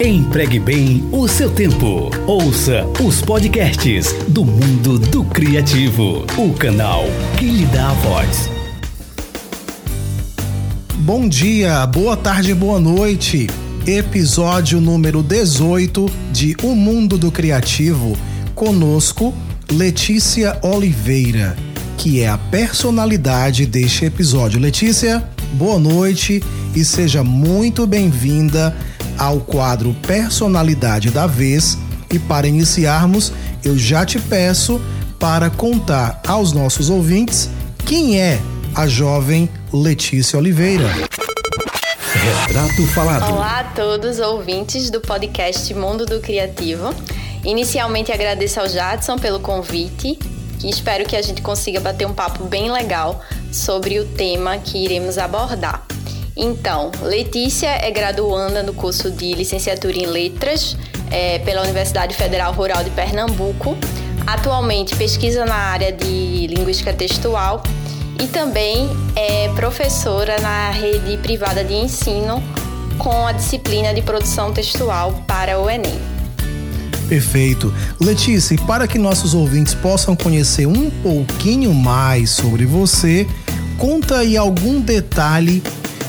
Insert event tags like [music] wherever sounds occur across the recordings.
Empregue bem o seu tempo. Ouça os podcasts do mundo do criativo. O canal que lhe dá a voz. Bom dia, boa tarde, boa noite. Episódio número 18 de O Mundo do Criativo. Conosco, Letícia Oliveira, que é a personalidade deste episódio. Letícia, boa noite e seja muito bem-vinda ao quadro Personalidade da Vez e para iniciarmos, eu já te peço para contar aos nossos ouvintes quem é a jovem Letícia Oliveira. Retrato Falado. Olá a todos ouvintes do podcast Mundo do Criativo. Inicialmente agradeço ao Jadson pelo convite e espero que a gente consiga bater um papo bem legal sobre o tema que iremos abordar. Então, Letícia é graduanda no curso de licenciatura em Letras é, pela Universidade Federal Rural de Pernambuco. Atualmente pesquisa na área de linguística textual e também é professora na rede privada de ensino com a disciplina de produção textual para o Enem. Perfeito. Letícia, e para que nossos ouvintes possam conhecer um pouquinho mais sobre você, conta aí algum detalhe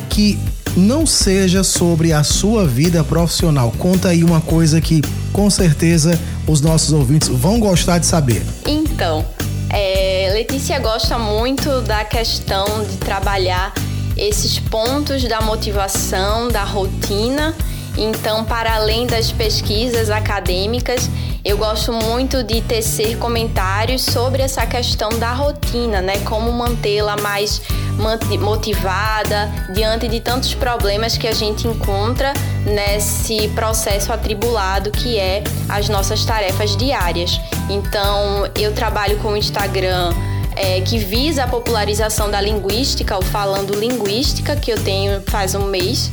que não seja sobre a sua vida profissional. Conta aí uma coisa que com certeza os nossos ouvintes vão gostar de saber. Então, é, Letícia gosta muito da questão de trabalhar esses pontos da motivação, da rotina. Então, para além das pesquisas acadêmicas, eu gosto muito de tecer comentários sobre essa questão da rotina, né? Como mantê-la mais motivada diante de tantos problemas que a gente encontra nesse processo atribulado que é as nossas tarefas diárias. Então, eu trabalho com o Instagram é, que visa a popularização da linguística, o Falando Linguística, que eu tenho faz um mês.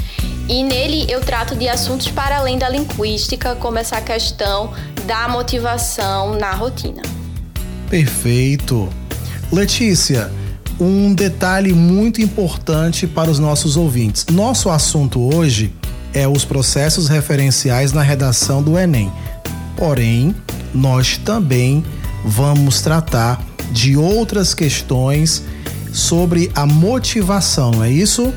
E nele eu trato de assuntos para além da linguística, como essa questão da motivação na rotina. Perfeito. Letícia, um detalhe muito importante para os nossos ouvintes. Nosso assunto hoje é os processos referenciais na redação do Enem. Porém, nós também vamos tratar de outras questões sobre a motivação, é isso?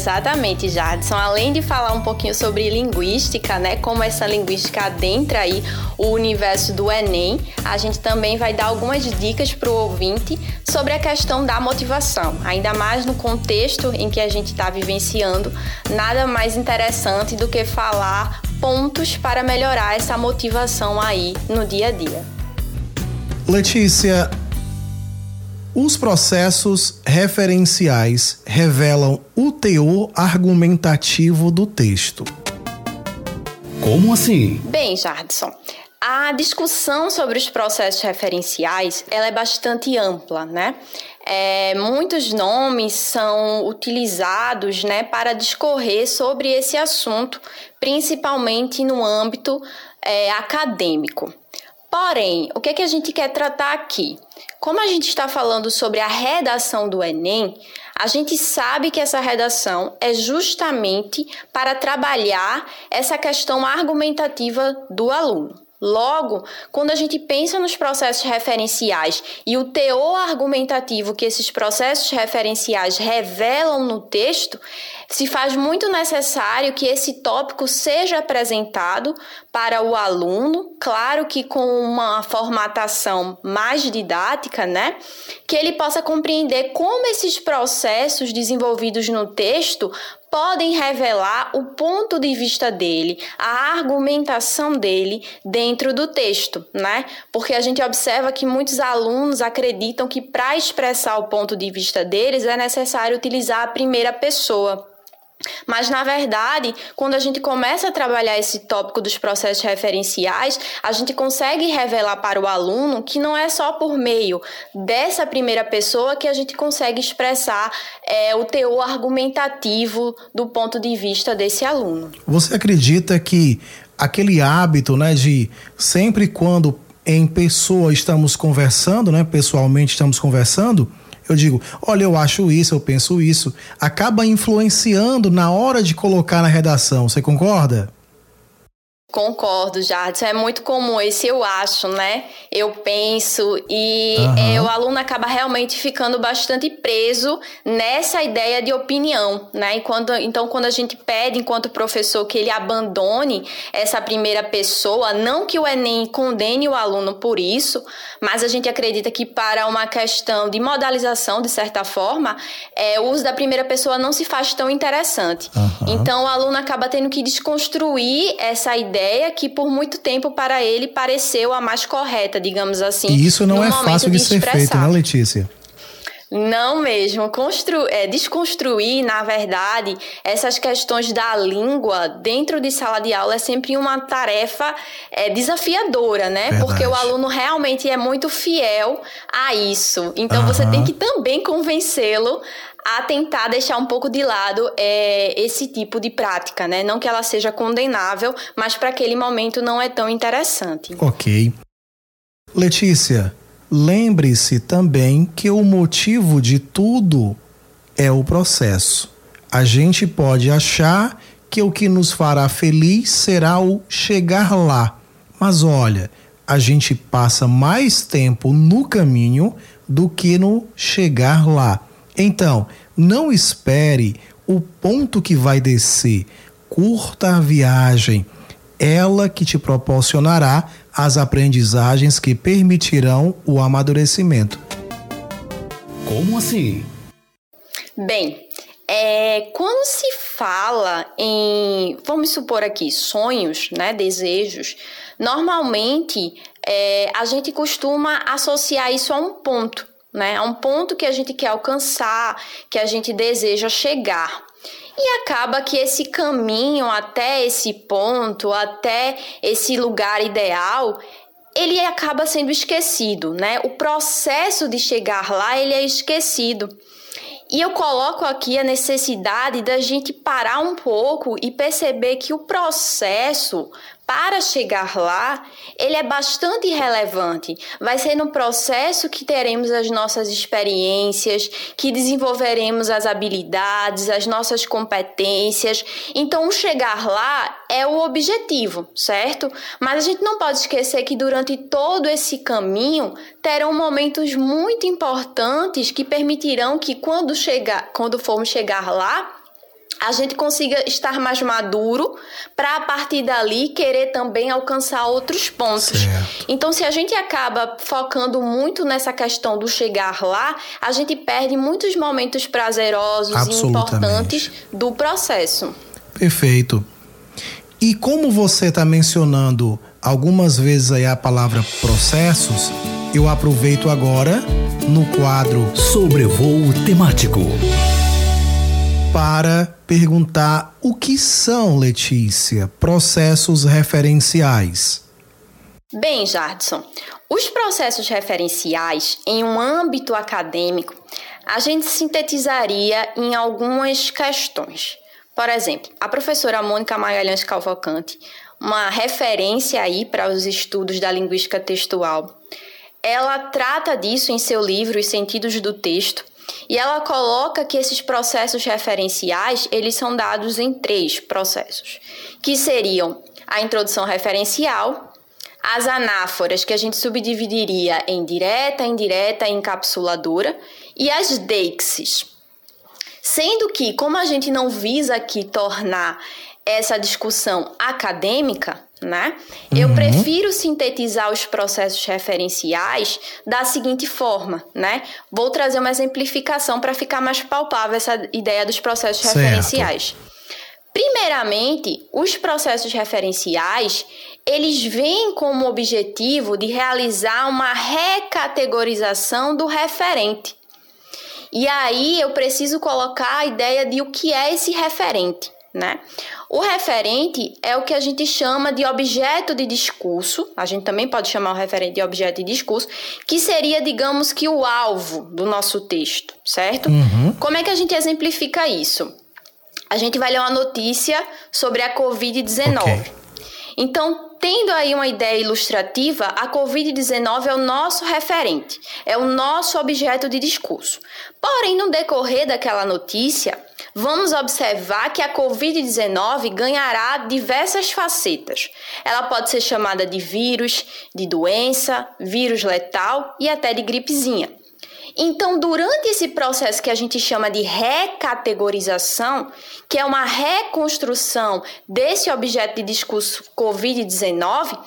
Exatamente, Jadson. Além de falar um pouquinho sobre linguística, né, como essa linguística adentra aí o universo do Enem, a gente também vai dar algumas dicas para o ouvinte sobre a questão da motivação. Ainda mais no contexto em que a gente está vivenciando, nada mais interessante do que falar pontos para melhorar essa motivação aí no dia a dia. Letícia, os processos referenciais revelam o teor argumentativo do texto. Como assim? Bem, Jardson, a discussão sobre os processos referenciais ela é bastante ampla, né? É, muitos nomes são utilizados né, para discorrer sobre esse assunto, principalmente no âmbito é, acadêmico. Porém, o que, é que a gente quer tratar aqui? Como a gente está falando sobre a redação do Enem, a gente sabe que essa redação é justamente para trabalhar essa questão argumentativa do aluno. Logo, quando a gente pensa nos processos referenciais e o teor argumentativo que esses processos referenciais revelam no texto, se faz muito necessário que esse tópico seja apresentado para o aluno, claro que com uma formatação mais didática, né? Que ele possa compreender como esses processos desenvolvidos no texto podem revelar o ponto de vista dele, a argumentação dele dentro do texto, né? Porque a gente observa que muitos alunos acreditam que para expressar o ponto de vista deles é necessário utilizar a primeira pessoa. Mas, na verdade, quando a gente começa a trabalhar esse tópico dos processos referenciais, a gente consegue revelar para o aluno que não é só por meio dessa primeira pessoa que a gente consegue expressar é, o teor argumentativo do ponto de vista desse aluno. Você acredita que aquele hábito né, de sempre quando em pessoa estamos conversando, né, pessoalmente estamos conversando, eu digo, olha, eu acho isso, eu penso isso, acaba influenciando na hora de colocar na redação. Você concorda? Concordo, Jardson. É muito comum esse eu acho, né? Eu penso e uhum. é, o aluno acaba realmente ficando bastante preso nessa ideia de opinião, né? E quando, então, quando a gente pede, enquanto professor, que ele abandone essa primeira pessoa, não que o Enem condene o aluno por isso, mas a gente acredita que para uma questão de modalização, de certa forma, é, o uso da primeira pessoa não se faz tão interessante. Uhum. Então, o aluno acaba tendo que desconstruir essa ideia ideia que por muito tempo para ele pareceu a mais correta, digamos assim. E isso não é fácil de, de ser feito, né, Letícia? Não mesmo. Constru é, desconstruir, na verdade, essas questões da língua dentro de sala de aula é sempre uma tarefa é, desafiadora, né? Verdade. Porque o aluno realmente é muito fiel a isso. Então, uhum. você tem que também convencê-lo a tentar deixar um pouco de lado é, esse tipo de prática, né? Não que ela seja condenável, mas para aquele momento não é tão interessante. Ok. Letícia, lembre-se também que o motivo de tudo é o processo. A gente pode achar que o que nos fará feliz será o chegar lá. Mas olha, a gente passa mais tempo no caminho do que no chegar lá. Então, não espere o ponto que vai descer. Curta a viagem, ela que te proporcionará as aprendizagens que permitirão o amadurecimento. Como assim? Bem, é, quando se fala em, vamos supor aqui, sonhos, né, desejos, normalmente é, a gente costuma associar isso a um ponto né? A um ponto que a gente quer alcançar, que a gente deseja chegar. E acaba que esse caminho até esse ponto, até esse lugar ideal, ele acaba sendo esquecido, né? O processo de chegar lá, ele é esquecido. E eu coloco aqui a necessidade da gente parar um pouco e perceber que o processo para chegar lá, ele é bastante relevante. Vai ser no processo que teremos as nossas experiências, que desenvolveremos as habilidades, as nossas competências. Então, chegar lá é o objetivo, certo? Mas a gente não pode esquecer que durante todo esse caminho terão momentos muito importantes que permitirão que quando chegar, quando formos chegar lá, a gente consiga estar mais maduro para a partir dali querer também alcançar outros pontos. Certo. Então, se a gente acaba focando muito nessa questão do chegar lá, a gente perde muitos momentos prazerosos e importantes do processo. Perfeito. E como você está mencionando algumas vezes aí a palavra processos, eu aproveito agora no quadro Sobrevoo Temático para perguntar o que são, Letícia, processos referenciais. Bem, Jardson, os processos referenciais em um âmbito acadêmico, a gente sintetizaria em algumas questões. Por exemplo, a professora Mônica Magalhães Cavalcante, uma referência aí para os estudos da linguística textual, ela trata disso em seu livro Os Sentidos do Texto, e ela coloca que esses processos referenciais, eles são dados em três processos, que seriam a introdução referencial, as anáforas, que a gente subdividiria em direta, indireta e encapsuladora, e as deixes. Sendo que, como a gente não visa aqui tornar essa discussão acadêmica, né? Uhum. Eu prefiro sintetizar os processos referenciais da seguinte forma, né? Vou trazer uma exemplificação para ficar mais palpável essa ideia dos processos certo. referenciais. Primeiramente, os processos referenciais, eles vêm como objetivo de realizar uma recategorização do referente. E aí eu preciso colocar a ideia de o que é esse referente né? O referente é o que a gente chama de objeto de discurso, a gente também pode chamar o referente de objeto de discurso, que seria, digamos que, o alvo do nosso texto, certo? Uhum. Como é que a gente exemplifica isso? A gente vai ler uma notícia sobre a Covid-19. Okay. Então, tendo aí uma ideia ilustrativa, a Covid-19 é o nosso referente, é o nosso objeto de discurso. Porém, no decorrer daquela notícia, vamos observar que a Covid-19 ganhará diversas facetas. Ela pode ser chamada de vírus, de doença, vírus letal e até de gripezinha. Então, durante esse processo que a gente chama de recategorização, que é uma reconstrução desse objeto de discurso Covid-19,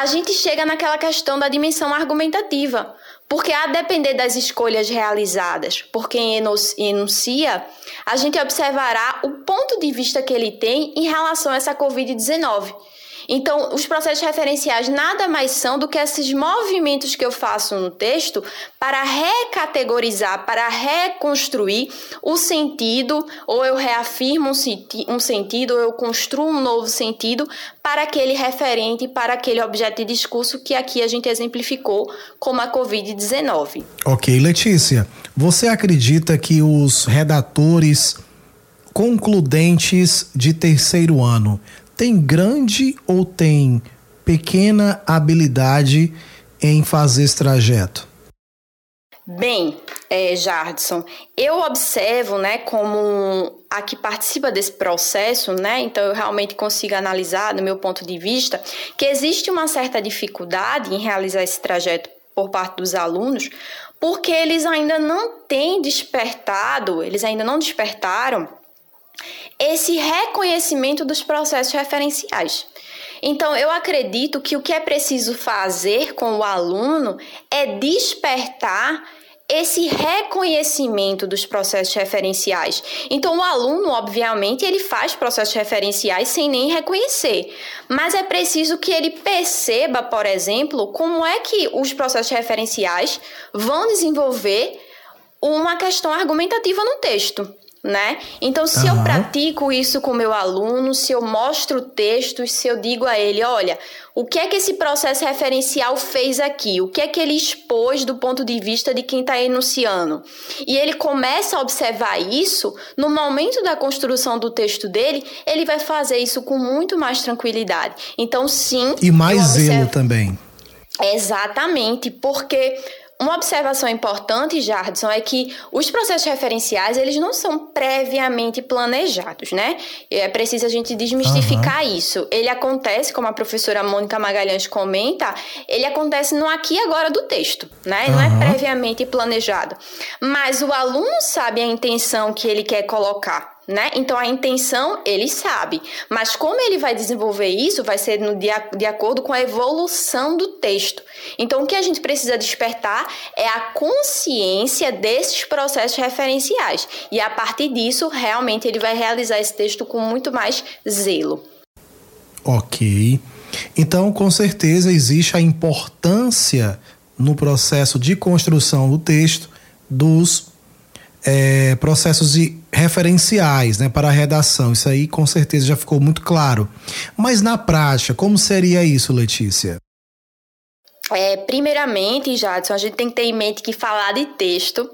a gente chega naquela questão da dimensão argumentativa. Porque a depender das escolhas realizadas por quem enuncia, a gente observará o ponto de vista que ele tem em relação a essa Covid-19. Então, os processos referenciais nada mais são do que esses movimentos que eu faço no texto para recategorizar, para reconstruir o sentido, ou eu reafirmo um, senti um sentido, ou eu construo um novo sentido para aquele referente, para aquele objeto de discurso que aqui a gente exemplificou como a Covid-19. Ok, Letícia. Você acredita que os redatores concludentes de terceiro ano tem grande ou tem pequena habilidade em fazer esse trajeto? Bem, é, Jardson, eu observo, né, como a que participa desse processo, né, então eu realmente consigo analisar, do meu ponto de vista, que existe uma certa dificuldade em realizar esse trajeto por parte dos alunos, porque eles ainda não têm despertado, eles ainda não despertaram esse reconhecimento dos processos referenciais. Então, eu acredito que o que é preciso fazer com o aluno é despertar esse reconhecimento dos processos referenciais. Então, o aluno, obviamente, ele faz processos referenciais sem nem reconhecer, mas é preciso que ele perceba, por exemplo, como é que os processos referenciais vão desenvolver uma questão argumentativa no texto né? Então, se uhum. eu pratico isso com meu aluno, se eu mostro textos, se eu digo a ele, olha, o que é que esse processo referencial fez aqui? O que é que ele expôs do ponto de vista de quem está enunciando? E ele começa a observar isso, no momento da construção do texto dele, ele vai fazer isso com muito mais tranquilidade. Então, sim. E mais observo... zelo também. Exatamente, porque uma observação importante, Jardson, é que os processos referenciais, eles não são previamente planejados, né? É preciso a gente desmistificar uhum. isso. Ele acontece, como a professora Mônica Magalhães comenta, ele acontece no aqui e agora do texto, né? Uhum. Não é previamente planejado. Mas o aluno sabe a intenção que ele quer colocar né? Então a intenção ele sabe, mas como ele vai desenvolver isso vai ser no, de, de acordo com a evolução do texto. Então o que a gente precisa despertar é a consciência desses processos referenciais e a partir disso realmente ele vai realizar esse texto com muito mais zelo. Ok. Então, com certeza existe a importância no processo de construção do texto dos é, processos de referenciais né, para a redação. Isso aí com certeza já ficou muito claro. Mas na prática, como seria isso, Letícia? É, primeiramente, Jadson, a gente tem que ter em mente que falar de texto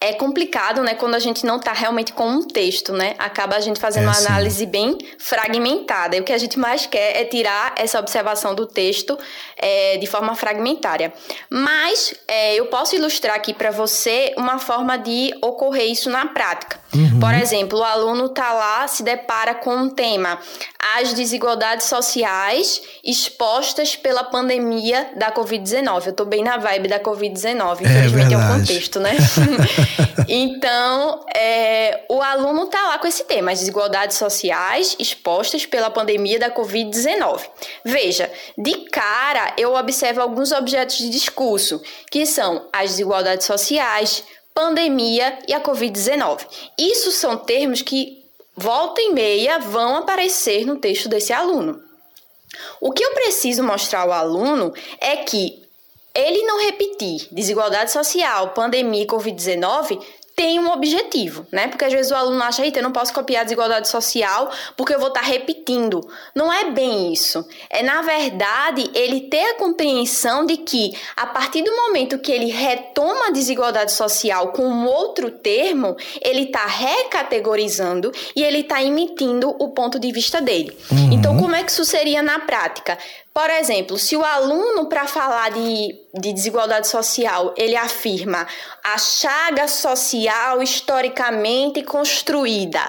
é complicado, né, quando a gente não está realmente com um texto, né? Acaba a gente fazendo é, uma análise bem fragmentada. E o que a gente mais quer é tirar essa observação do texto é, de forma fragmentária. Mas é, eu posso ilustrar aqui para você uma forma de ocorrer isso na prática. Uhum. Por exemplo, o aluno está lá, se depara com um tema: as desigualdades sociais expostas pela pandemia da Covid-19. Eu estou bem na vibe da Covid-19, é infelizmente é, é um contexto, né? [laughs] [laughs] então, é, o aluno está lá com esse tema: as desigualdades sociais expostas pela pandemia da Covid-19. Veja, de cara eu observo alguns objetos de discurso, que são as desigualdades sociais pandemia e a Covid-19. Isso são termos que, volta e meia, vão aparecer no texto desse aluno. O que eu preciso mostrar ao aluno é que ele não repetir desigualdade social, pandemia e Covid-19 tem um objetivo, né? Porque às vezes o aluno acha, eita, eu não posso copiar a desigualdade social porque eu vou estar tá repetindo. Não é bem isso. É, na verdade, ele ter a compreensão de que, a partir do momento que ele retoma a desigualdade social com um outro termo, ele está recategorizando e ele está emitindo o ponto de vista dele. Uhum. Então, como é que isso seria na prática? Por exemplo, se o aluno, para falar de, de desigualdade social, ele afirma a chaga social historicamente construída.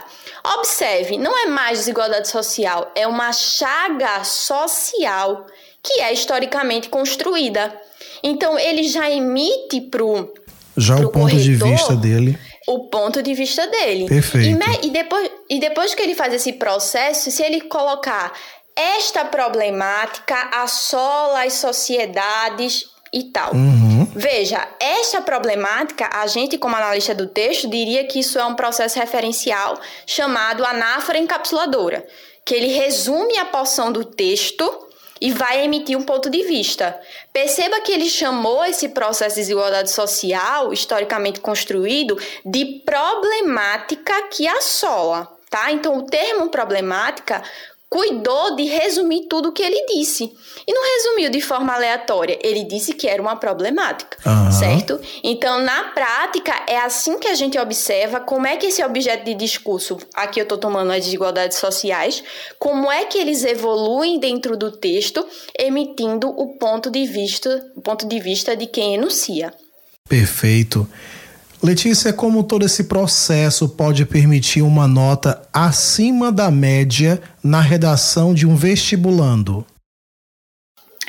Observe, não é mais desigualdade social, é uma chaga social que é historicamente construída. Então, ele já emite para o. Já pro o ponto corretor, de vista dele. O ponto de vista dele. Perfeito. E, e, depois, e depois que ele faz esse processo, se ele colocar esta problemática assola as sociedades e tal. Uhum. Veja, esta problemática, a gente, como analista do texto, diria que isso é um processo referencial chamado anáfora encapsuladora, que ele resume a porção do texto e vai emitir um ponto de vista. Perceba que ele chamou esse processo de desigualdade social, historicamente construído, de problemática que assola. Tá? Então, o termo problemática cuidou de resumir tudo o que ele disse. E não resumiu de forma aleatória, ele disse que era uma problemática, uhum. certo? Então, na prática, é assim que a gente observa como é que esse objeto de discurso, aqui eu estou tomando as desigualdades sociais, como é que eles evoluem dentro do texto, emitindo o ponto de vista, o ponto de vista de quem enuncia. Perfeito. Letícia, como todo esse processo pode permitir uma nota acima da média na redação de um vestibulando?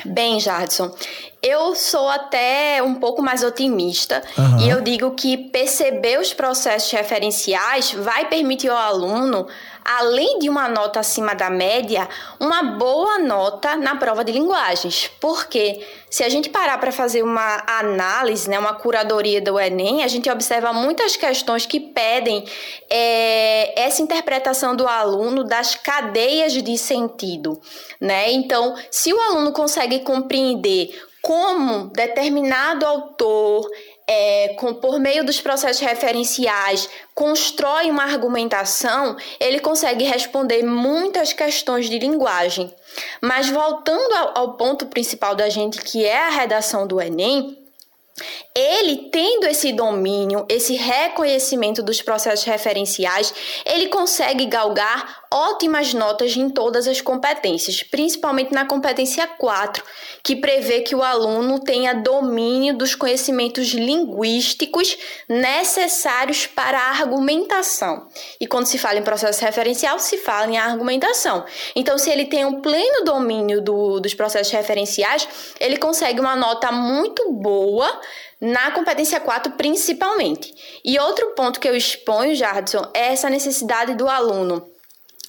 Bem, Jadson, eu sou até um pouco mais otimista uhum. e eu digo que perceber os processos referenciais vai permitir ao aluno além de uma nota acima da média, uma boa nota na prova de linguagens. Porque se a gente parar para fazer uma análise, né, uma curadoria do Enem, a gente observa muitas questões que pedem é, essa interpretação do aluno das cadeias de sentido. Né? Então, se o aluno consegue compreender como determinado autor é, com, por meio dos processos referenciais, constrói uma argumentação, ele consegue responder muitas questões de linguagem. Mas voltando ao, ao ponto principal da gente, que é a redação do Enem, ele tendo esse domínio, esse reconhecimento dos processos referenciais, ele consegue galgar ótimas notas em todas as competências, principalmente na competência 4, que prevê que o aluno tenha domínio dos conhecimentos linguísticos necessários para a argumentação. E quando se fala em processo referencial, se fala em argumentação. Então, se ele tem um pleno domínio do, dos processos referenciais, ele consegue uma nota muito boa na competência 4 principalmente. E outro ponto que eu exponho, Jardson, é essa necessidade do aluno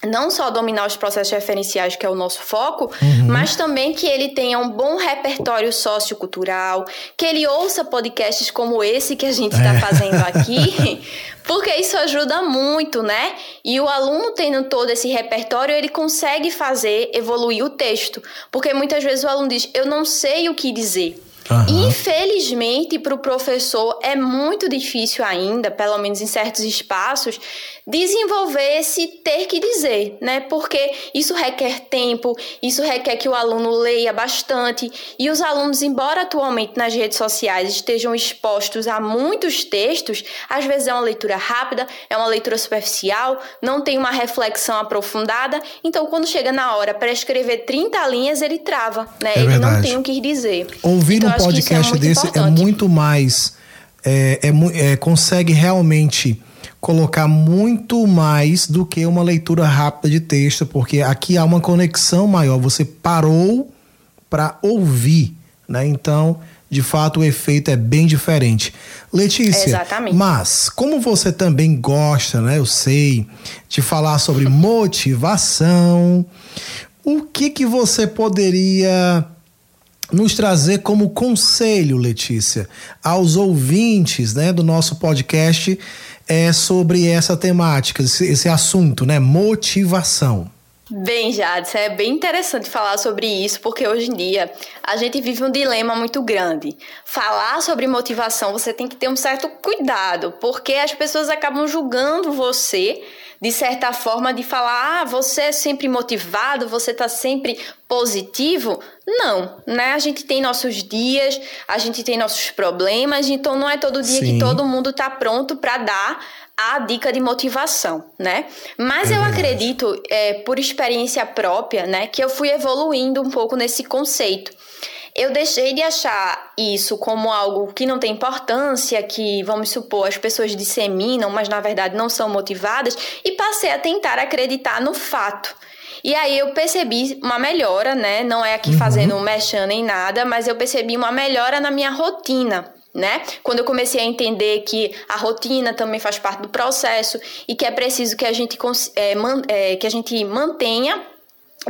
não só dominar os processos referenciais, que é o nosso foco, uhum. mas também que ele tenha um bom repertório sociocultural, que ele ouça podcasts como esse que a gente está é. fazendo aqui, [laughs] porque isso ajuda muito, né? E o aluno tendo todo esse repertório, ele consegue fazer evoluir o texto, porque muitas vezes o aluno diz: Eu não sei o que dizer. Uhum. Infelizmente, para o professor é muito difícil ainda, pelo menos em certos espaços, desenvolver esse ter que dizer, né? Porque isso requer tempo, isso requer que o aluno leia bastante. E os alunos, embora atualmente nas redes sociais estejam expostos a muitos textos, às vezes é uma leitura rápida, é uma leitura superficial, não tem uma reflexão aprofundada. Então, quando chega na hora para escrever 30 linhas, ele trava, né? É ele verdade. não tem o que dizer. Ouvir então, podcast é desse é importante. é muito mais. É, é, é, consegue realmente colocar muito mais do que uma leitura rápida de texto, porque aqui há uma conexão maior. Você parou para ouvir, né? Então, de fato, o efeito é bem diferente. Letícia, Exatamente. mas como você também gosta, né? Eu sei, de falar sobre [laughs] motivação, o que que você poderia nos trazer como conselho, Letícia, aos ouvintes, né, do nosso podcast é sobre essa temática, esse, esse assunto, né? Motivação. Bem, Jades, é bem interessante falar sobre isso, porque hoje em dia a gente vive um dilema muito grande. Falar sobre motivação, você tem que ter um certo cuidado, porque as pessoas acabam julgando você de certa forma de falar, ah, você é sempre motivado, você está sempre positivo? Não, né? A gente tem nossos dias, a gente tem nossos problemas, então não é todo dia Sim. que todo mundo está pronto para dar a dica de motivação, né? Mas é eu acredito, é, por experiência própria, né, que eu fui evoluindo um pouco nesse conceito. Eu deixei de achar isso como algo que não tem importância, que, vamos supor, as pessoas disseminam, mas na verdade não são motivadas, e passei a tentar acreditar no fato. E aí eu percebi uma melhora, né? Não é aqui uhum. fazendo mexendo em nada, mas eu percebi uma melhora na minha rotina né? Quando eu comecei a entender que a rotina também faz parte do processo e que é preciso que a gente, é, man, é, que a gente mantenha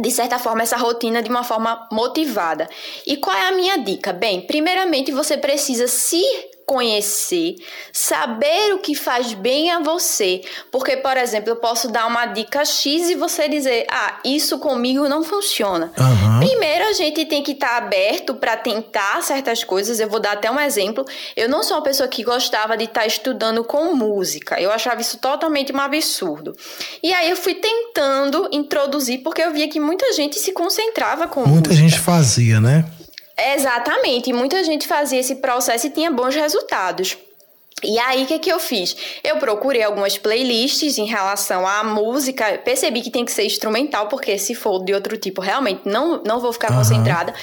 de certa forma, essa rotina de uma forma motivada. E qual é a minha dica? Bem, primeiramente você precisa se conhecer, saber o que faz bem a você. Porque, por exemplo, eu posso dar uma dica X e você dizer: ah, isso comigo não funciona. Uhum. Primeiro, a gente tem que estar tá aberto para tentar certas coisas. Eu vou dar até um exemplo. Eu não sou uma pessoa que gostava de estar tá estudando com música. Eu achava isso totalmente um absurdo. E aí eu fui tentando introduzir, porque eu via que muita gente se concentrava com muita música. gente fazia, né? Exatamente, e muita gente fazia esse processo e tinha bons resultados. E aí, o que, que eu fiz? Eu procurei algumas playlists em relação à música, percebi que tem que ser instrumental, porque se for de outro tipo, realmente não, não vou ficar uhum. concentrada.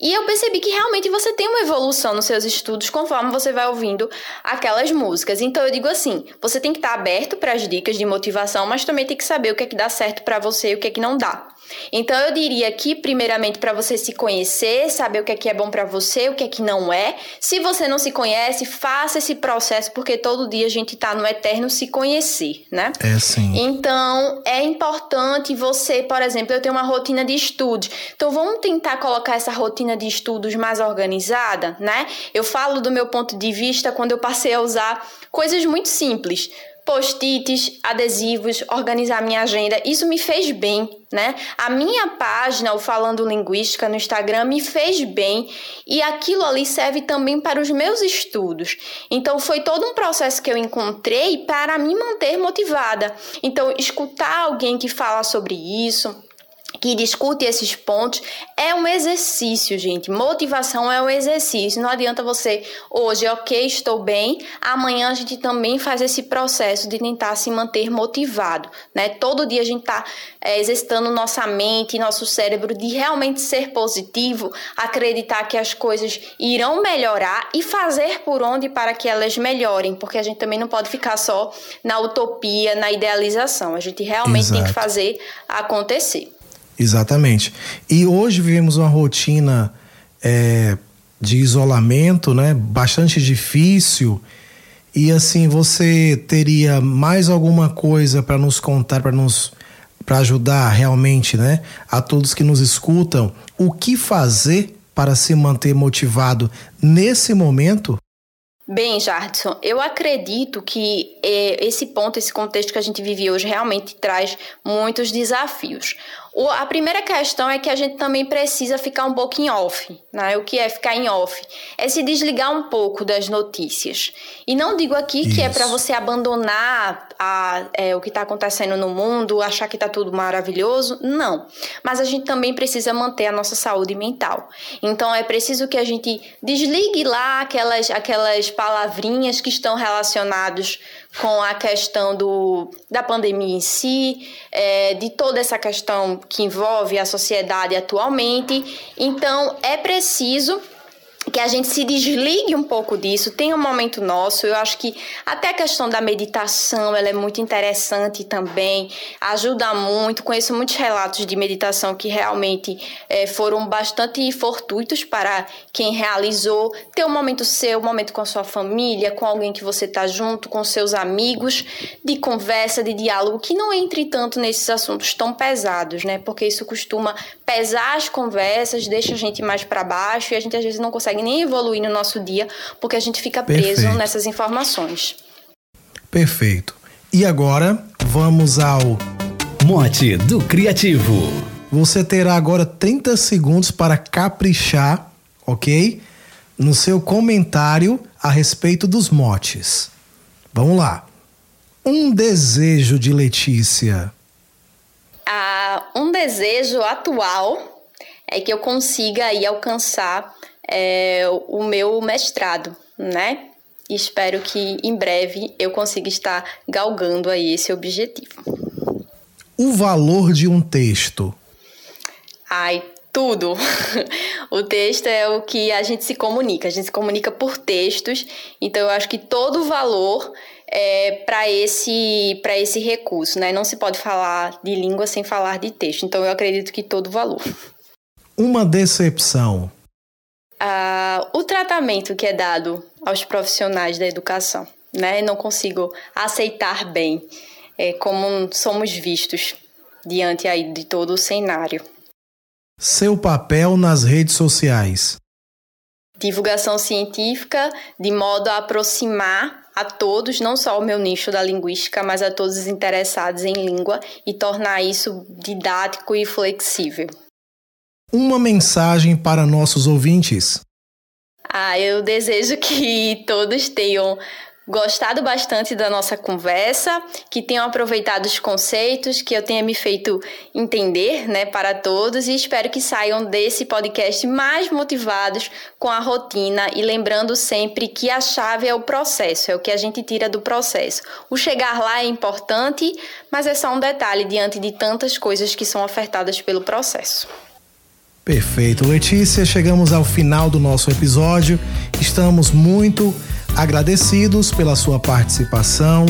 E eu percebi que realmente você tem uma evolução nos seus estudos conforme você vai ouvindo aquelas músicas. Então eu digo assim, você tem que estar aberto para as dicas de motivação, mas também tem que saber o que é que dá certo para você e o que é que não dá. Então eu diria que primeiramente para você se conhecer, saber o que é que é bom para você, o que é que não é. Se você não se conhece, faça esse processo porque todo dia a gente está no eterno se conhecer, né? É sim. Então é importante você, por exemplo, eu tenho uma rotina de estudos. Então vamos tentar colocar essa rotina de estudos mais organizada, né? Eu falo do meu ponto de vista quando eu passei a usar coisas muito simples post-its, adesivos, organizar minha agenda. Isso me fez bem, né? A minha página, o Falando Linguística no Instagram, me fez bem e aquilo ali serve também para os meus estudos. Então, foi todo um processo que eu encontrei para me manter motivada. Então, escutar alguém que fala sobre isso que discute esses pontos é um exercício, gente. Motivação é um exercício. Não adianta você hoje, ok, estou bem, amanhã a gente também faz esse processo de tentar se manter motivado, né? Todo dia a gente está é, exercitando nossa mente, nosso cérebro de realmente ser positivo, acreditar que as coisas irão melhorar e fazer por onde para que elas melhorem, porque a gente também não pode ficar só na utopia, na idealização. A gente realmente Exato. tem que fazer acontecer. Exatamente. E hoje vivemos uma rotina é, de isolamento, né? Bastante difícil. E assim, você teria mais alguma coisa para nos contar, para nos para ajudar realmente, né, a todos que nos escutam, o que fazer para se manter motivado nesse momento? Bem, Jardson, eu acredito que eh, esse ponto, esse contexto que a gente vive hoje realmente traz muitos desafios. O, a primeira questão é que a gente também precisa ficar um pouco em off. Né? O que é ficar em off? É se desligar um pouco das notícias. E não digo aqui Isso. que é para você abandonar a, é, o que está acontecendo no mundo, achar que está tudo maravilhoso. Não. Mas a gente também precisa manter a nossa saúde mental. Então é preciso que a gente desligue lá aquelas, aquelas palavrinhas que estão relacionadas com a questão do, da pandemia em si, é, de toda essa questão que envolve a sociedade atualmente. Então, é preciso que a gente se desligue um pouco disso, tenha um momento nosso. Eu acho que até a questão da meditação, ela é muito interessante também, ajuda muito. Conheço muitos relatos de meditação que realmente é, foram bastante fortuitos para quem realizou. Ter um momento seu, um momento com a sua família, com alguém que você está junto, com seus amigos, de conversa, de diálogo, que não entre tanto nesses assuntos tão pesados, né? Porque isso costuma pesar as conversas, deixa a gente mais para baixo e a gente às vezes não consegue nem evoluir no nosso dia porque a gente fica preso Perfeito. nessas informações. Perfeito. E agora vamos ao mote do criativo. Você terá agora 30 segundos para caprichar, ok? No seu comentário a respeito dos motes. Vamos lá. Um desejo de Letícia. Ah, um desejo atual é que eu consiga aí alcançar é, o meu mestrado, né? E espero que em breve eu consiga estar galgando aí esse objetivo. O valor de um texto. Ai, tudo. [laughs] o texto é o que a gente se comunica, a gente se comunica por textos, então eu acho que todo o valor é para esse, esse recurso, né? Não se pode falar de língua sem falar de texto, então eu acredito que todo o valor. Uma decepção. Ah, o tratamento que é dado aos profissionais da educação, né? Não consigo aceitar bem é, como somos vistos diante aí de todo o cenário. Seu papel nas redes sociais. Divulgação científica de modo a aproximar a todos, não só o meu nicho da linguística, mas a todos os interessados em língua e tornar isso didático e flexível. Uma mensagem para nossos ouvintes. Ah, eu desejo que todos tenham gostado bastante da nossa conversa, que tenham aproveitado os conceitos, que eu tenha me feito entender, né, para todos e espero que saiam desse podcast mais motivados com a rotina e lembrando sempre que a chave é o processo, é o que a gente tira do processo. O chegar lá é importante, mas é só um detalhe diante de tantas coisas que são ofertadas pelo processo. Perfeito, Letícia. Chegamos ao final do nosso episódio. Estamos muito agradecidos pela sua participação,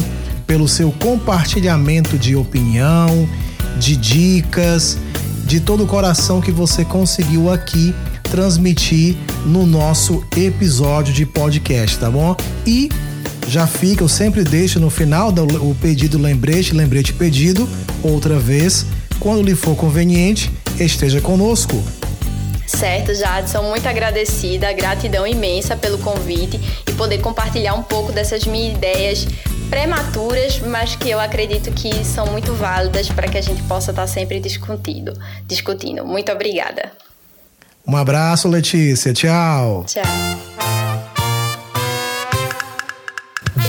pelo seu compartilhamento de opinião, de dicas, de todo o coração que você conseguiu aqui transmitir no nosso episódio de podcast, tá bom? E já fica, eu sempre deixo no final o pedido lembrete, lembrete pedido, outra vez, quando lhe for conveniente, esteja conosco. Certo, Jadson, muito agradecida, gratidão imensa pelo convite e poder compartilhar um pouco dessas minhas ideias prematuras, mas que eu acredito que são muito válidas para que a gente possa estar sempre discutindo. discutindo. Muito obrigada. Um abraço, Letícia. Tchau. Tchau.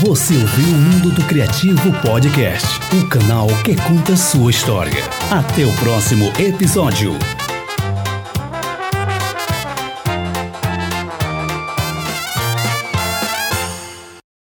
Você ouviu o Mundo do Criativo Podcast, o canal que conta sua história. Até o próximo episódio.